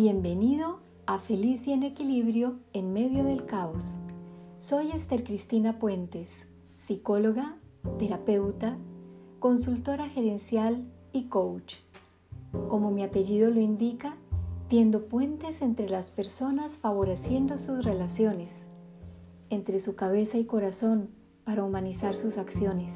Bienvenido a Feliz y en Equilibrio en medio del caos. Soy Esther Cristina Puentes, psicóloga, terapeuta, consultora gerencial y coach. Como mi apellido lo indica, tiendo puentes entre las personas favoreciendo sus relaciones, entre su cabeza y corazón para humanizar sus acciones,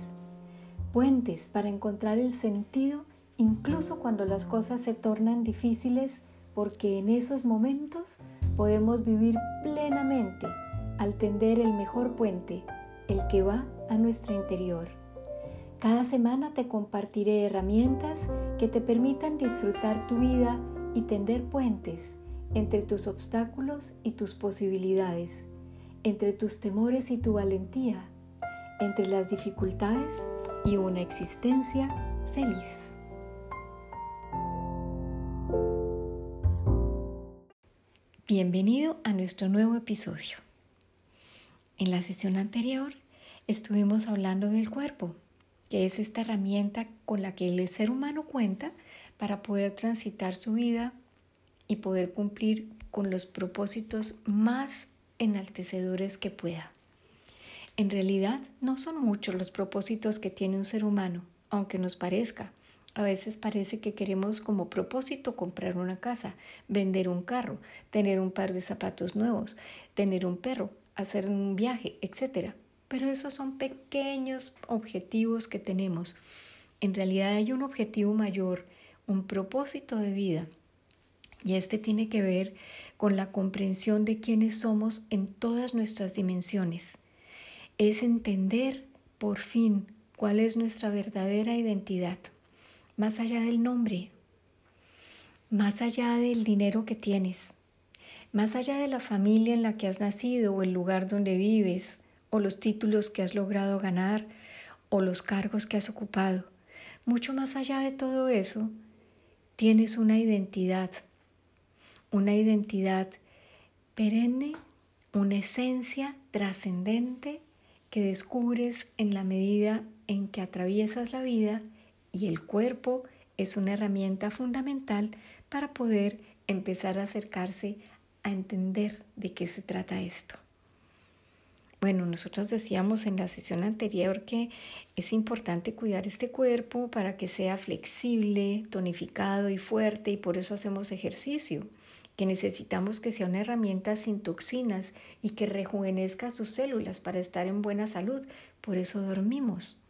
puentes para encontrar el sentido incluso cuando las cosas se tornan difíciles porque en esos momentos podemos vivir plenamente al tender el mejor puente, el que va a nuestro interior. Cada semana te compartiré herramientas que te permitan disfrutar tu vida y tender puentes entre tus obstáculos y tus posibilidades, entre tus temores y tu valentía, entre las dificultades y una existencia feliz. Bienvenido a nuestro nuevo episodio. En la sesión anterior estuvimos hablando del cuerpo, que es esta herramienta con la que el ser humano cuenta para poder transitar su vida y poder cumplir con los propósitos más enaltecedores que pueda. En realidad no son muchos los propósitos que tiene un ser humano, aunque nos parezca. A veces parece que queremos como propósito comprar una casa, vender un carro, tener un par de zapatos nuevos, tener un perro, hacer un viaje, etc. Pero esos son pequeños objetivos que tenemos. En realidad hay un objetivo mayor, un propósito de vida. Y este tiene que ver con la comprensión de quiénes somos en todas nuestras dimensiones. Es entender por fin cuál es nuestra verdadera identidad más allá del nombre, más allá del dinero que tienes, más allá de la familia en la que has nacido o el lugar donde vives, o los títulos que has logrado ganar, o los cargos que has ocupado, mucho más allá de todo eso, tienes una identidad, una identidad perenne, una esencia trascendente que descubres en la medida en que atraviesas la vida y el cuerpo es una herramienta fundamental para poder empezar a acercarse a entender de qué se trata esto. Bueno, nosotros decíamos en la sesión anterior que es importante cuidar este cuerpo para que sea flexible, tonificado y fuerte y por eso hacemos ejercicio, que necesitamos que sea una herramienta sin toxinas y que rejuvenezca sus células para estar en buena salud, por eso dormimos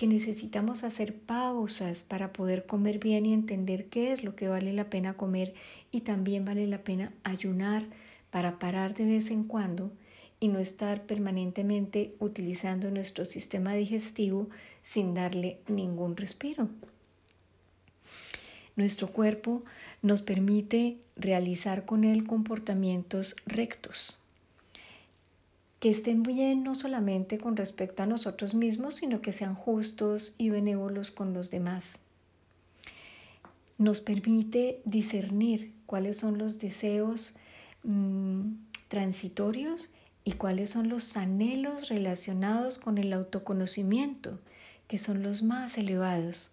que necesitamos hacer pausas para poder comer bien y entender qué es lo que vale la pena comer y también vale la pena ayunar para parar de vez en cuando y no estar permanentemente utilizando nuestro sistema digestivo sin darle ningún respiro. Nuestro cuerpo nos permite realizar con él comportamientos rectos, que estén bien no solamente con respecto a nosotros mismos, sino que sean justos y benévolos con los demás. Nos permite discernir cuáles son los deseos mm, transitorios y cuáles son los anhelos relacionados con el autoconocimiento, que son los más elevados.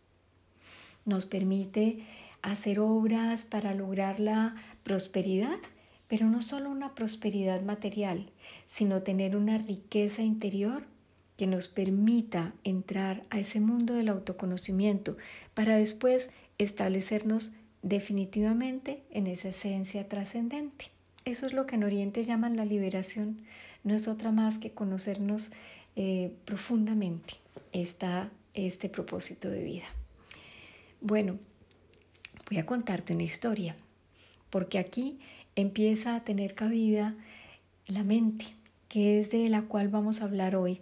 Nos permite hacer obras para lograr la prosperidad pero no solo una prosperidad material, sino tener una riqueza interior que nos permita entrar a ese mundo del autoconocimiento para después establecernos definitivamente en esa esencia trascendente. Eso es lo que en Oriente llaman la liberación. No es otra más que conocernos eh, profundamente está este propósito de vida. Bueno, voy a contarte una historia, porque aquí empieza a tener cabida la mente, que es de la cual vamos a hablar hoy,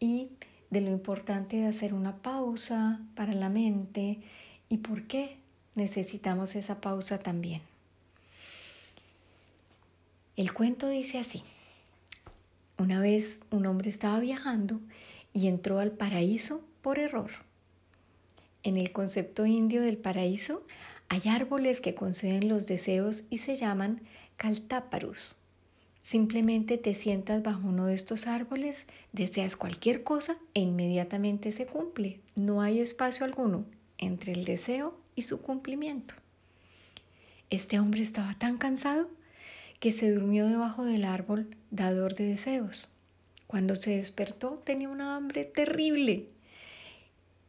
y de lo importante de hacer una pausa para la mente y por qué necesitamos esa pausa también. El cuento dice así. Una vez un hombre estaba viajando y entró al paraíso por error. En el concepto indio del paraíso hay árboles que conceden los deseos y se llaman caltáparus. Simplemente te sientas bajo uno de estos árboles, deseas cualquier cosa e inmediatamente se cumple. No hay espacio alguno entre el deseo y su cumplimiento. Este hombre estaba tan cansado que se durmió debajo del árbol dador de deseos. Cuando se despertó tenía una hambre terrible.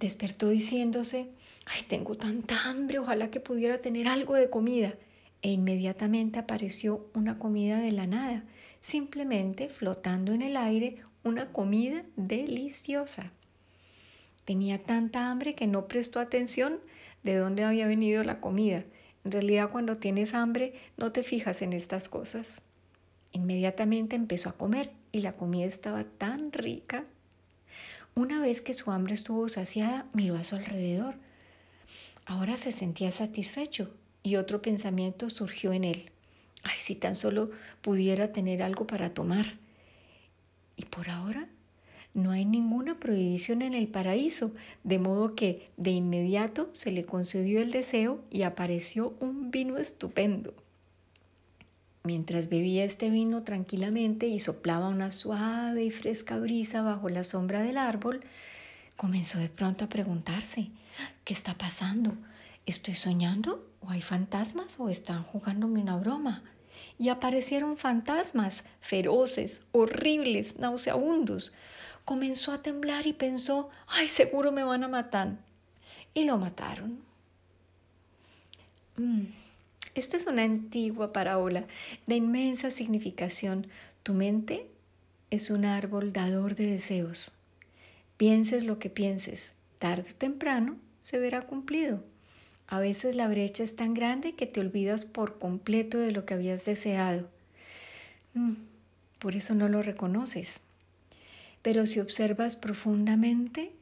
Despertó diciéndose, ay, tengo tanta hambre, ojalá que pudiera tener algo de comida. E inmediatamente apareció una comida de la nada, simplemente flotando en el aire una comida deliciosa. Tenía tanta hambre que no prestó atención de dónde había venido la comida. En realidad cuando tienes hambre no te fijas en estas cosas. Inmediatamente empezó a comer y la comida estaba tan rica. Una vez que su hambre estuvo saciada, miró a su alrededor. Ahora se sentía satisfecho y otro pensamiento surgió en él. Ay, si tan solo pudiera tener algo para tomar. Y por ahora no hay ninguna prohibición en el paraíso, de modo que de inmediato se le concedió el deseo y apareció un vino estupendo. Mientras bebía este vino tranquilamente y soplaba una suave y fresca brisa bajo la sombra del árbol, comenzó de pronto a preguntarse, ¿qué está pasando? ¿Estoy soñando? ¿O hay fantasmas? ¿O están jugándome una broma? Y aparecieron fantasmas feroces, horribles, nauseabundos, comenzó a temblar y pensó, ay, seguro me van a matar. Y lo mataron. Mm, esta es una antigua parábola de inmensa significación. Tu mente es un árbol dador de deseos. Pienses lo que pienses, tarde o temprano se verá cumplido. A veces la brecha es tan grande que te olvidas por completo de lo que habías deseado. Mm, por eso no lo reconoces. Pero si observas profundamente,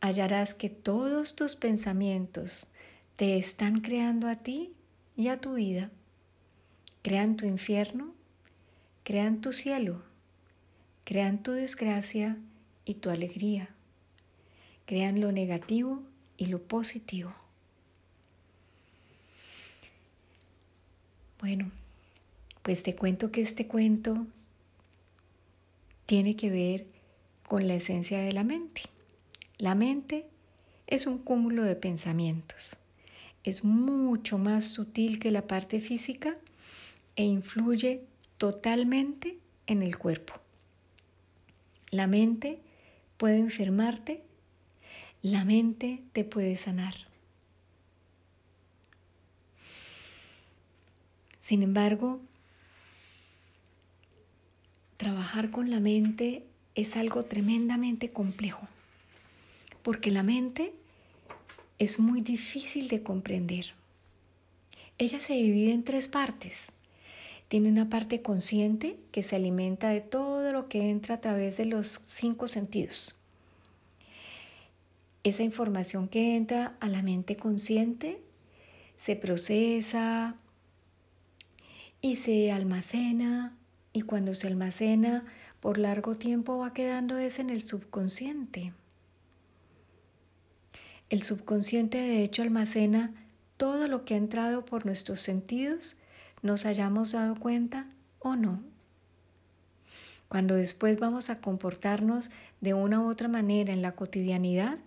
hallarás que todos tus pensamientos te están creando a ti y a tu vida. Crean tu infierno, crean tu cielo, crean tu desgracia y tu alegría. Crean lo negativo y lo positivo. Bueno, pues te cuento que este cuento tiene que ver con la esencia de la mente. La mente es un cúmulo de pensamientos. Es mucho más sutil que la parte física e influye totalmente en el cuerpo. La mente puede enfermarte, la mente te puede sanar. Sin embargo, trabajar con la mente es algo tremendamente complejo, porque la mente es muy difícil de comprender. Ella se divide en tres partes. Tiene una parte consciente que se alimenta de todo lo que entra a través de los cinco sentidos. Esa información que entra a la mente consciente se procesa y se almacena y cuando se almacena por largo tiempo va quedando es en el subconsciente. El subconsciente de hecho almacena todo lo que ha entrado por nuestros sentidos, nos hayamos dado cuenta o no. Cuando después vamos a comportarnos de una u otra manera en la cotidianidad,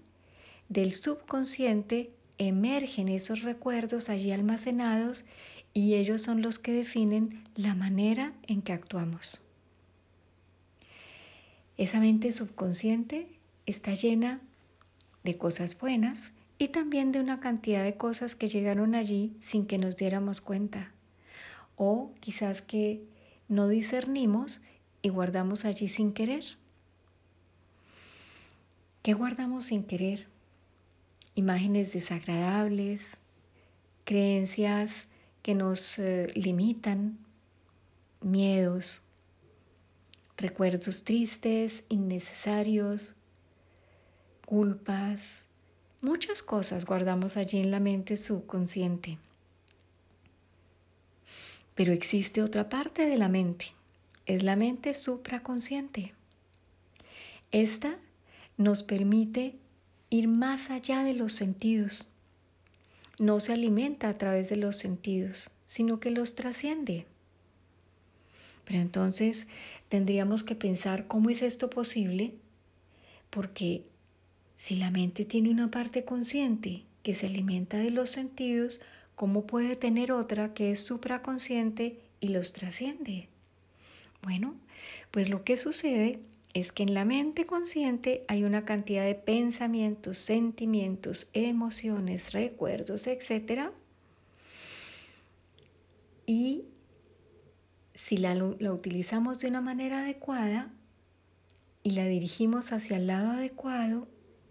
del subconsciente emergen esos recuerdos allí almacenados y ellos son los que definen la manera en que actuamos. Esa mente subconsciente está llena de cosas buenas y también de una cantidad de cosas que llegaron allí sin que nos diéramos cuenta. O quizás que no discernimos y guardamos allí sin querer. ¿Qué guardamos sin querer? Imágenes desagradables, creencias que nos eh, limitan, miedos, recuerdos tristes, innecesarios, culpas, muchas cosas guardamos allí en la mente subconsciente. Pero existe otra parte de la mente, es la mente supraconsciente. Esta nos permite ir más allá de los sentidos. No se alimenta a través de los sentidos, sino que los trasciende. Pero entonces tendríamos que pensar cómo es esto posible, porque si la mente tiene una parte consciente que se alimenta de los sentidos, ¿cómo puede tener otra que es supraconsciente y los trasciende? Bueno, pues lo que sucede es que en la mente consciente hay una cantidad de pensamientos, sentimientos, emociones, recuerdos, etc. Y si la, la, utilizamos de una manera adecuada y la dirigimos hacia el lado adecuado,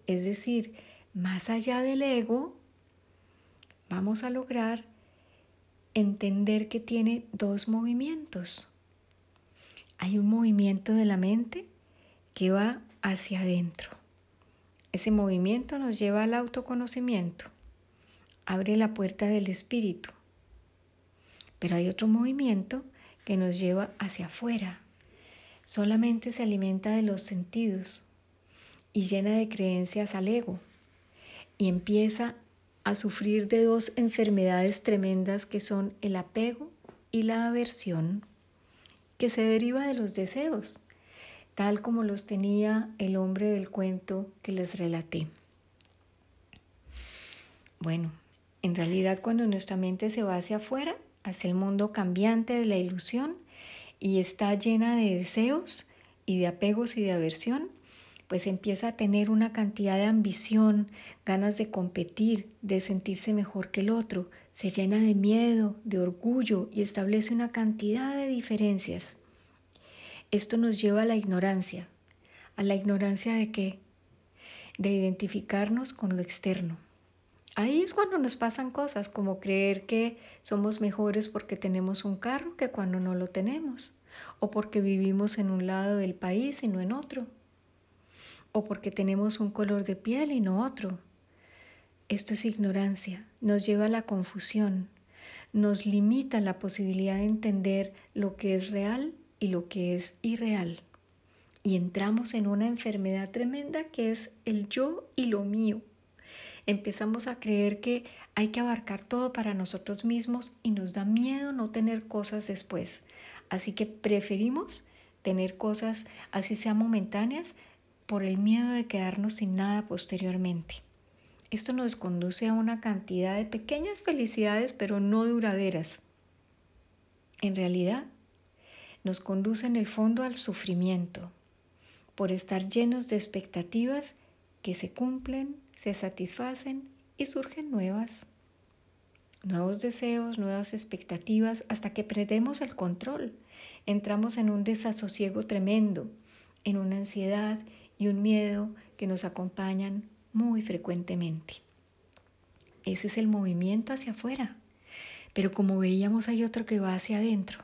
es decir, más allá del ego, vamos a lograr entender que tiene dos movimientos. Hay un movimiento de la mente que va hacia adentro. Ese movimiento nos lleva al autoconocimiento, abre la puerta del espíritu. Pero hay otro movimiento que nos lleva hacia afuera. Solamente se alimenta de los sentidos y llena de creencias al ego y empieza a sufrir de dos enfermedades tremendas que son el apego y la aversión, que se deriva de los deseos, tal como los tenía el hombre del cuento que les relaté. Bueno, en realidad cuando nuestra mente se va hacia afuera, hacia el mundo cambiante de la ilusión y está llena de deseos y de apegos y de aversión, pues empieza a tener una cantidad de ambición, ganas de competir, de sentirse mejor que el otro, se llena de miedo, de orgullo y establece una cantidad de diferencias. Esto nos lleva a la ignorancia. ¿A la ignorancia de qué? De identificarnos con lo externo. Ahí es cuando nos pasan cosas como creer que somos mejores porque tenemos un carro que cuando no lo tenemos, o porque vivimos en un lado del país y no en otro, o porque tenemos un color de piel y no otro. Esto es ignorancia, nos lleva a la confusión, nos limita la posibilidad de entender lo que es real y lo que es irreal. Y entramos en una enfermedad tremenda que es el yo y lo mío. Empezamos a creer que hay que abarcar todo para nosotros mismos y nos da miedo no tener cosas después. Así que preferimos tener cosas así sean momentáneas por el miedo de quedarnos sin nada posteriormente. Esto nos conduce a una cantidad de pequeñas felicidades, pero no duraderas. En realidad, nos conduce en el fondo al sufrimiento, por estar llenos de expectativas que se cumplen, se satisfacen y surgen nuevas. Nuevos deseos, nuevas expectativas, hasta que perdemos el control. Entramos en un desasosiego tremendo, en una ansiedad y un miedo que nos acompañan muy frecuentemente. Ese es el movimiento hacia afuera, pero como veíamos hay otro que va hacia adentro.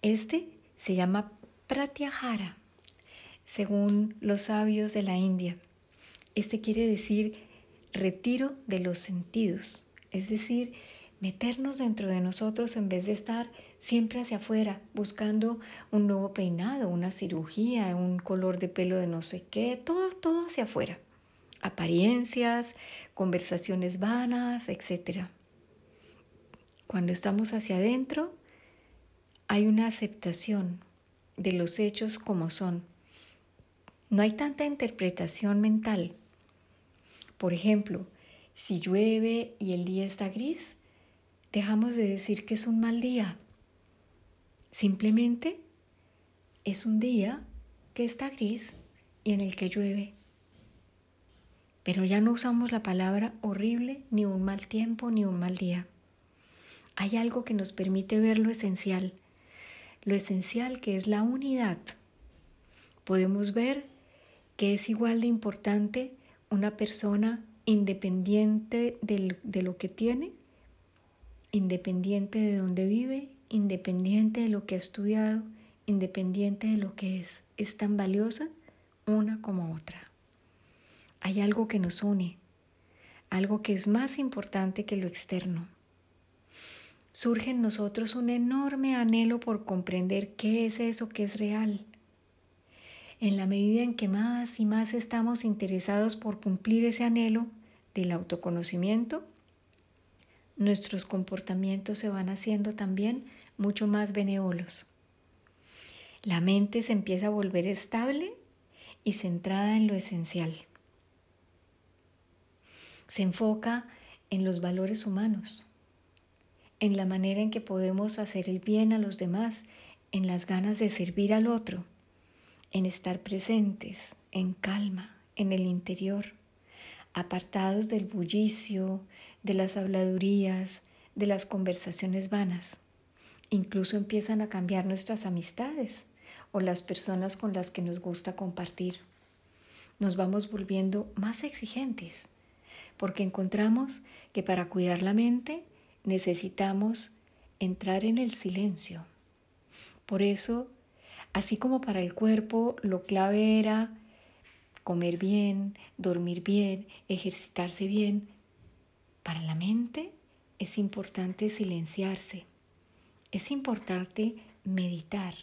Este se llama Pratyahara, según los sabios de la India. Este quiere decir retiro de los sentidos, es decir, meternos dentro de nosotros en vez de estar siempre hacia afuera, buscando un nuevo peinado, una cirugía, un color de pelo de no sé qué, todo, todo hacia afuera. Apariencias, conversaciones vanas, etc. Cuando estamos hacia adentro, hay una aceptación de los hechos como son. No hay tanta interpretación mental. Por ejemplo, si llueve y el día está gris, dejamos de decir que es un mal día. Simplemente es un día que está gris y en el que llueve. Pero ya no usamos la palabra horrible, ni un mal tiempo, ni un mal día. Hay algo que nos permite ver lo esencial, lo esencial que es la unidad. Podemos ver que es igual de importante una persona independiente de lo que tiene, independiente de dónde vive, independiente de lo que ha estudiado, independiente de lo que es, es tan valiosa una como otra. Hay algo que nos une, algo que es más importante que lo externo. Surge en nosotros un enorme anhelo por comprender qué es eso que es real. En la medida en que más y más estamos interesados por cumplir ese anhelo del autoconocimiento, nuestros comportamientos se van haciendo también mucho más benévolos. La mente se empieza a volver estable y centrada en lo esencial. Se enfoca en los valores humanos, en la manera en que podemos hacer el bien a los demás, en las ganas de servir al otro, en estar presentes, en calma, en el interior, apartados del bullicio, de las habladurías, de las conversaciones vanas. Incluso empiezan a cambiar nuestras amistades o las personas con las que nos gusta compartir. Nos vamos volviendo más exigentes porque encontramos que para cuidar la mente necesitamos entrar en el silencio. Por eso, así como para el cuerpo lo clave era comer bien, dormir bien, ejercitarse bien, para la mente es importante silenciarse, es importante meditar,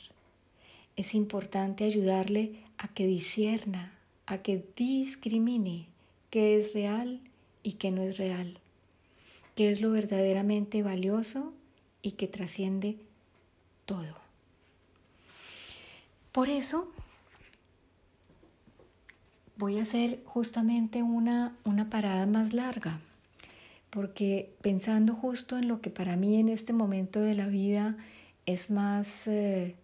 es importante ayudarle a que disierna, a que discrimine qué es real y qué no es real, qué es lo verdaderamente valioso y que trasciende todo. Por eso voy a hacer justamente una, una parada más larga porque pensando justo en lo que para mí en este momento de la vida es más eh,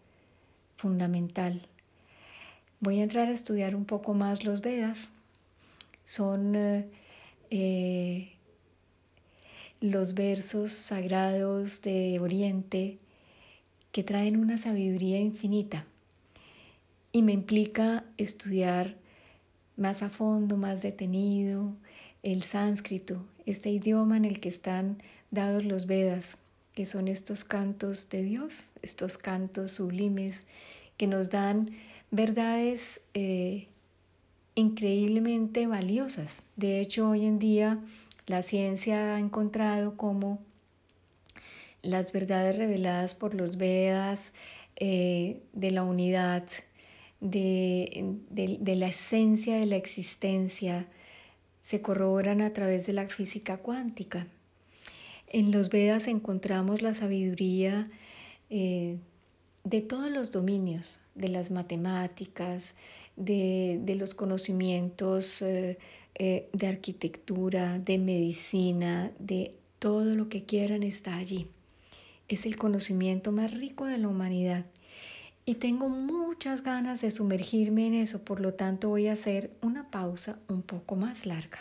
fundamental, voy a entrar a estudiar un poco más los Vedas. Son eh, eh, los versos sagrados de Oriente que traen una sabiduría infinita y me implica estudiar más a fondo, más detenido, el sánscrito, este idioma en el que están dados los Vedas, que son estos cantos de Dios, estos cantos sublimes que nos dan verdades eh, increíblemente valiosas. De hecho, hoy en día la ciencia ha encontrado como las verdades reveladas por los Vedas eh, de la unidad, de la esencia de la existencia, se corroboran a través de la física cuántica. En los Vedas encontramos la sabiduría eh, de todos los dominios, de las matemáticas, de, los conocimientos eh, eh, de arquitectura, de medicina, de todo lo que quieran está allí. Es el conocimiento más rico de la humanidad y tengo muchas ganas de sumergirme en eso, por lo tanto voy a hacer una pausa un poco más larga.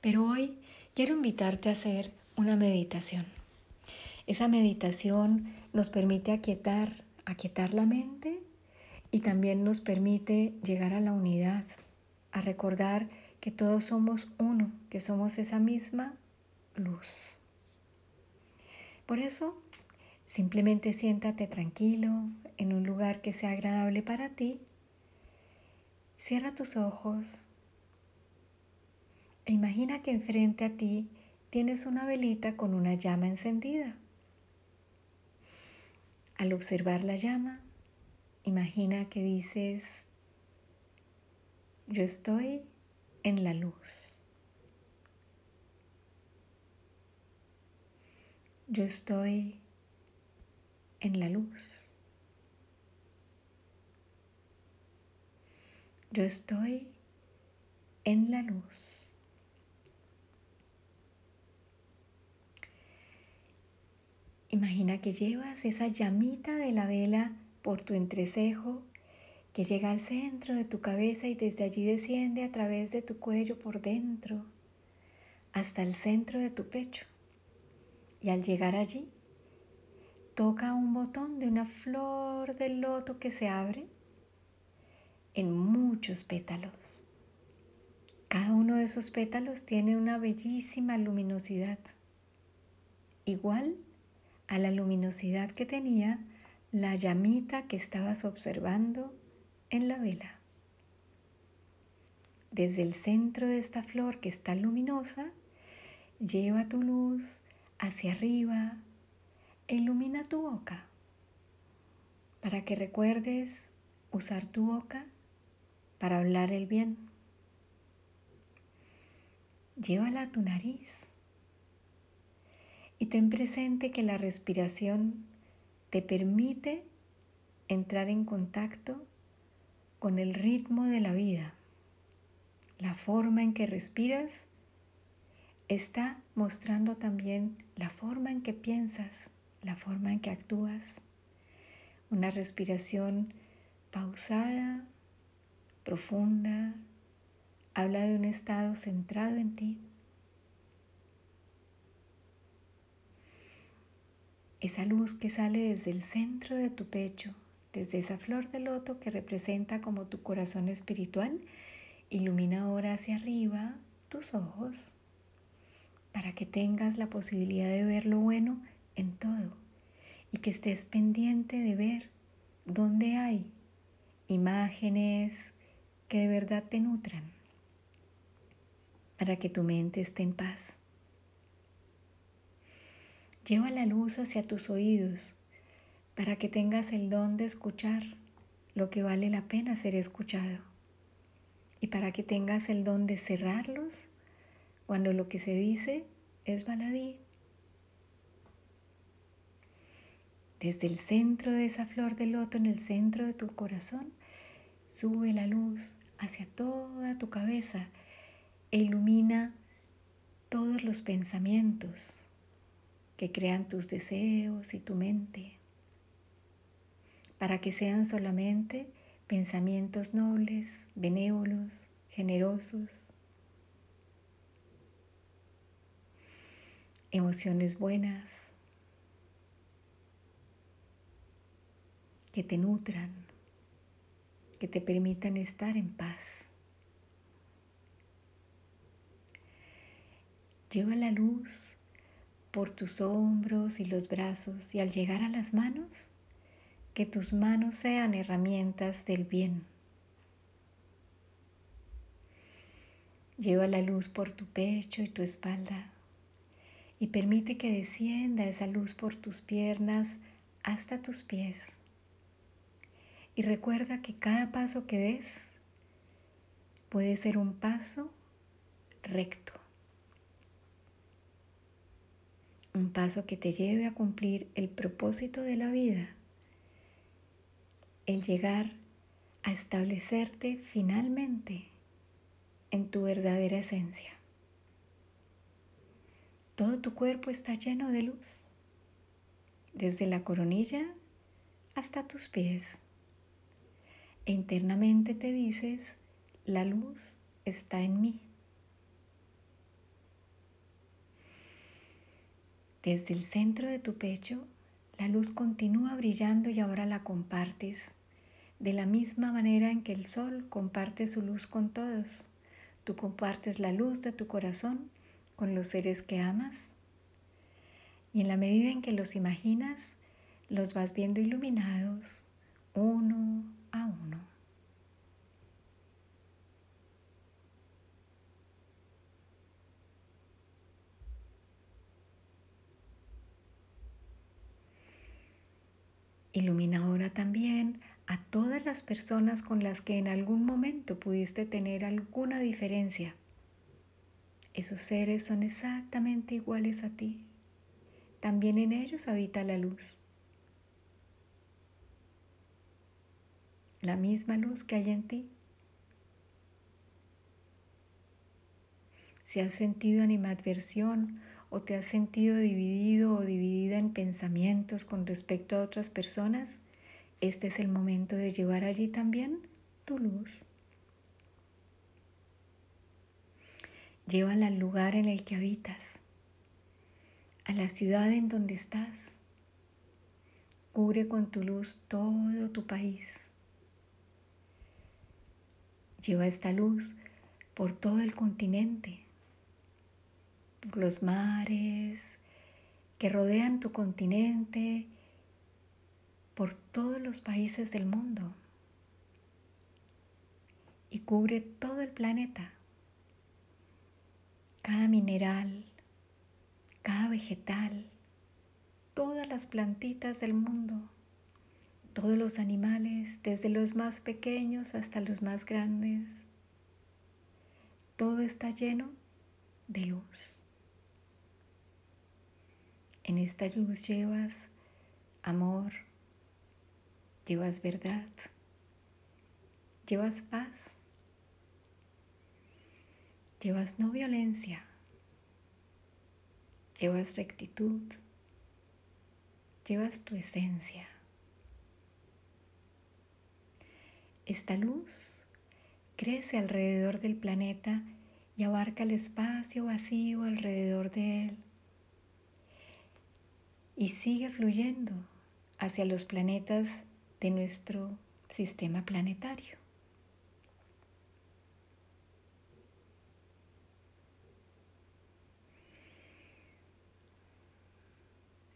Pero hoy quiero invitarte a hacer una meditación. Esa meditación nos permite aquietar, aquietar la mente y también nos permite llegar a la unidad, a recordar que todos somos uno, que somos esa misma luz. Por eso Simplemente siéntate tranquilo en un lugar que sea agradable para ti. Cierra tus ojos e imagina que enfrente a ti tienes una velita con una llama encendida. Al observar la llama, imagina que dices, yo estoy en la luz. Yo estoy en la luz. Yo estoy en la luz. Imagina que llevas esa llamita de la vela por tu entrecejo que llega al centro de tu cabeza y desde allí desciende a través de tu cuello por dentro hasta el centro de tu pecho. Y al llegar allí, toca un botón de una flor de loto que se abre en muchos pétalos. Cada uno de esos pétalos tiene una bellísima luminosidad, igual a la luminosidad que tenía la llamita que estabas observando en la vela. Desde el centro de esta flor que está luminosa, lleva tu luz hacia arriba, ilumina tu boca para que recuerdes usar tu boca para hablar el bien. Llévala a tu nariz y ten presente que la respiración te permite entrar en contacto con el ritmo de la vida. La forma en que respiras está mostrando también la forma en que piensas, la forma en que actúas. Una respiración pausada, profunda, habla de un estado centrado en ti. Esa luz que sale desde el centro de tu pecho, desde esa flor de loto que representa como tu corazón espiritual, ilumina ahora hacia arriba tus ojos para que tengas la posibilidad de ver lo bueno en todo y que estés pendiente de ver dónde hay imágenes que de verdad te nutran para que tu mente esté en paz. Lleva la luz hacia tus oídos para que tengas el don de escuchar lo que vale la pena ser escuchado y para que tengas el don de cerrarlos cuando lo que se dice es baladí. Desde el centro de esa flor de loto, en el centro de tu corazón, sube la luz hacia toda tu cabeza e ilumina todos los pensamientos, que crean tus deseos y tu mente, para que sean solamente pensamientos nobles, benévolos, generosos, emociones buenas que te nutran, que te permitan estar en paz. Lleva la luz por tus hombros y los brazos y al llegar a las manos, que tus manos sean herramientas del bien. Lleva la luz por tu pecho y tu espalda y permite que descienda esa luz por tus piernas hasta tus pies. Y recuerda que cada paso que des puede ser un paso recto. un paso que te lleve a cumplir el propósito de la vida, el llegar a establecerte finalmente en tu verdadera esencia. Todo tu cuerpo está lleno de luz, desde la coronilla hasta tus pies. E internamente te dices, la luz está en mí. Desde el centro de tu pecho, la luz continúa brillando y ahora la compartes de la misma manera en que el sol comparte su luz con todos. Tú compartes la luz de tu corazón con los seres que amas y en la medida en que los imaginas, los vas viendo iluminados uno a uno. Ilumina ahora también a todas las personas con las que en algún momento pudiste tener alguna diferencia. Esos seres son exactamente iguales a ti. También en ellos habita la luz. La misma luz que hay en ti. Si has sentido animadversión o te has sentido dividido o dividida en pensamientos con respecto a otras personas, este es el momento de llevar allí también tu luz. Llévala al lugar en el que habitas, a la ciudad en donde estás. Cubre con tu luz todo tu país. Lleva esta luz por todo el continente los mares que rodean tu continente, por todos los países del mundo y cubre todo el planeta. Cada mineral, cada vegetal, todas las plantitas del mundo, todos los animales, desde los más pequeños hasta los más grandes. Todo está lleno de luz. En esta luz llevas amor, llevas verdad, llevas paz, llevas no violencia, llevas rectitud, llevas tu esencia. Esta luz crece alrededor del planeta y abarca el espacio vacío alrededor de él y sigue fluyendo hacia los planetas de nuestro sistema planetario.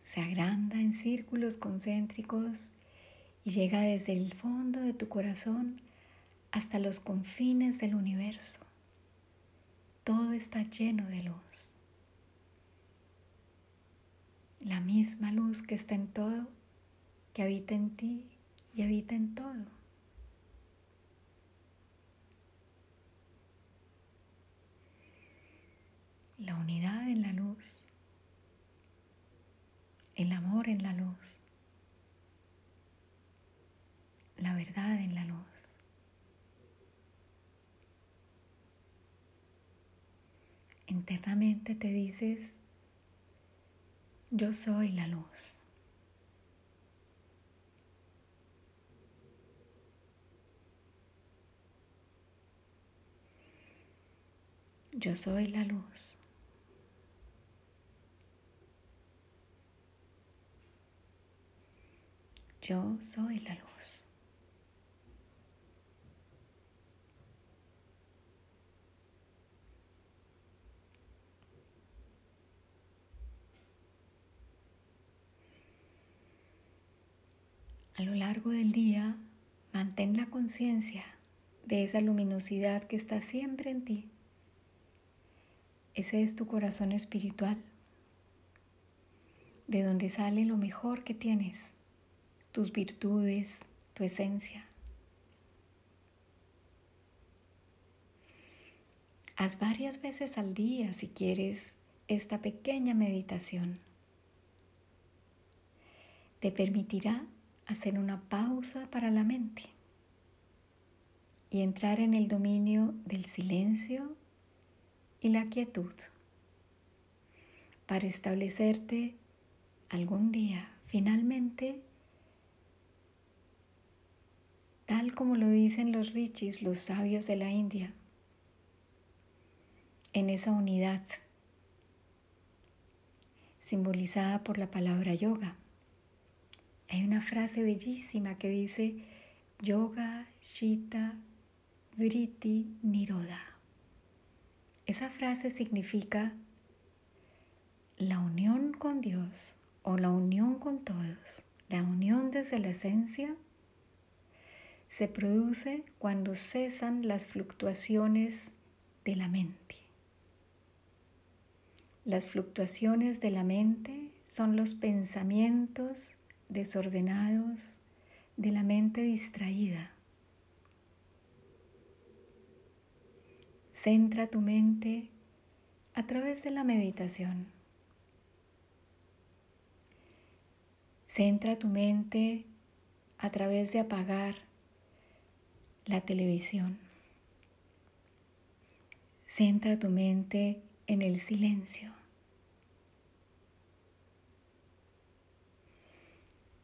Se agranda en círculos concéntricos y llega desde el fondo de tu corazón hasta los confines del universo. Todo está lleno de luz. La misma luz que está en todo, que habita en ti y habita en todo. La unidad en la luz, el amor en la luz, la verdad en la luz. Internamente te dices, yo soy la luz. Yo soy la luz. Yo soy la luz. A lo largo del día, mantén la conciencia de esa luminosidad que está siempre en ti. Ese es tu corazón espiritual, de donde sale lo mejor que tienes, tus virtudes, tu esencia. Haz varias veces al día, si quieres, esta pequeña meditación. Te permitirá hacer una pausa para la mente y entrar en el dominio del silencio y la quietud para establecerte algún día finalmente tal como lo dicen los richis, los sabios de la India, en esa unidad simbolizada por la palabra yoga. Hay una frase bellísima que dice Yoga Shita Vritti Niroda. Esa frase significa la unión con Dios o la unión con todos, la unión desde la esencia, se produce cuando cesan las fluctuaciones de la mente. Las fluctuaciones de la mente son los pensamientos desordenados de la mente distraída. Centra tu mente a través de la meditación. Centra tu mente a través de apagar la televisión. Centra tu mente en el silencio.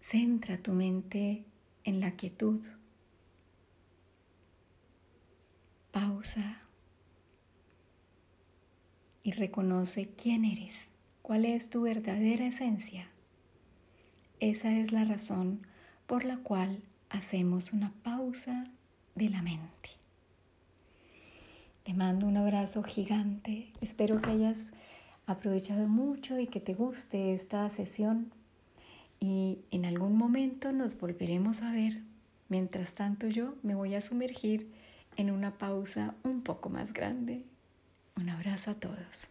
Centra tu mente en la quietud. Pausa y reconoce quién eres, cuál es tu verdadera esencia. Esa es la razón por la cual hacemos una pausa de la mente. Te mando un abrazo gigante. Espero que hayas aprovechado mucho y que te guste esta sesión y en algún momento nos volveremos a ver. Mientras tanto yo me voy a sumergir en una pausa un poco más grande. Un abrazo a todos.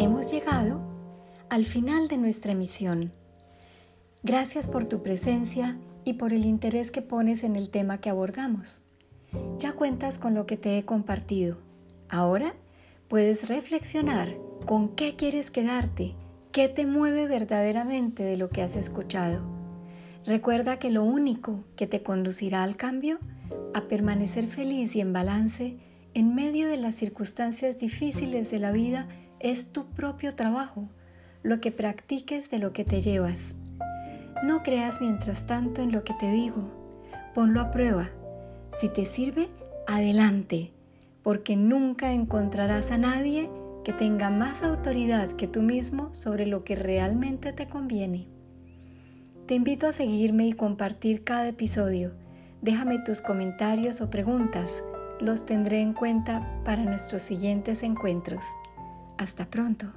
Hemos llegado al final de nuestra emisión. Gracias por tu presencia y por el interés que pones en el tema que abordamos. Ya cuentas con lo que te he compartido. Ahora puedes reflexionar con qué quieres quedarte, qué te mueve verdaderamente de lo que has escuchado. Recuerda que lo único que te conducirá al cambio, a permanecer feliz y en balance en medio de las circunstancias difíciles de la vida, es tu propio trabajo, lo que practiques de lo que te llevas. No creas mientras tanto en lo que te digo, ponlo a prueba. Si te sirve, adelante, porque nunca encontrarás a nadie que tenga más autoridad que tú mismo sobre lo que realmente te conviene. Te invito a seguirme y compartir cada episodio. Déjame tus comentarios o preguntas. Los tendré en cuenta para nuestros siguientes encuentros. Hasta pronto.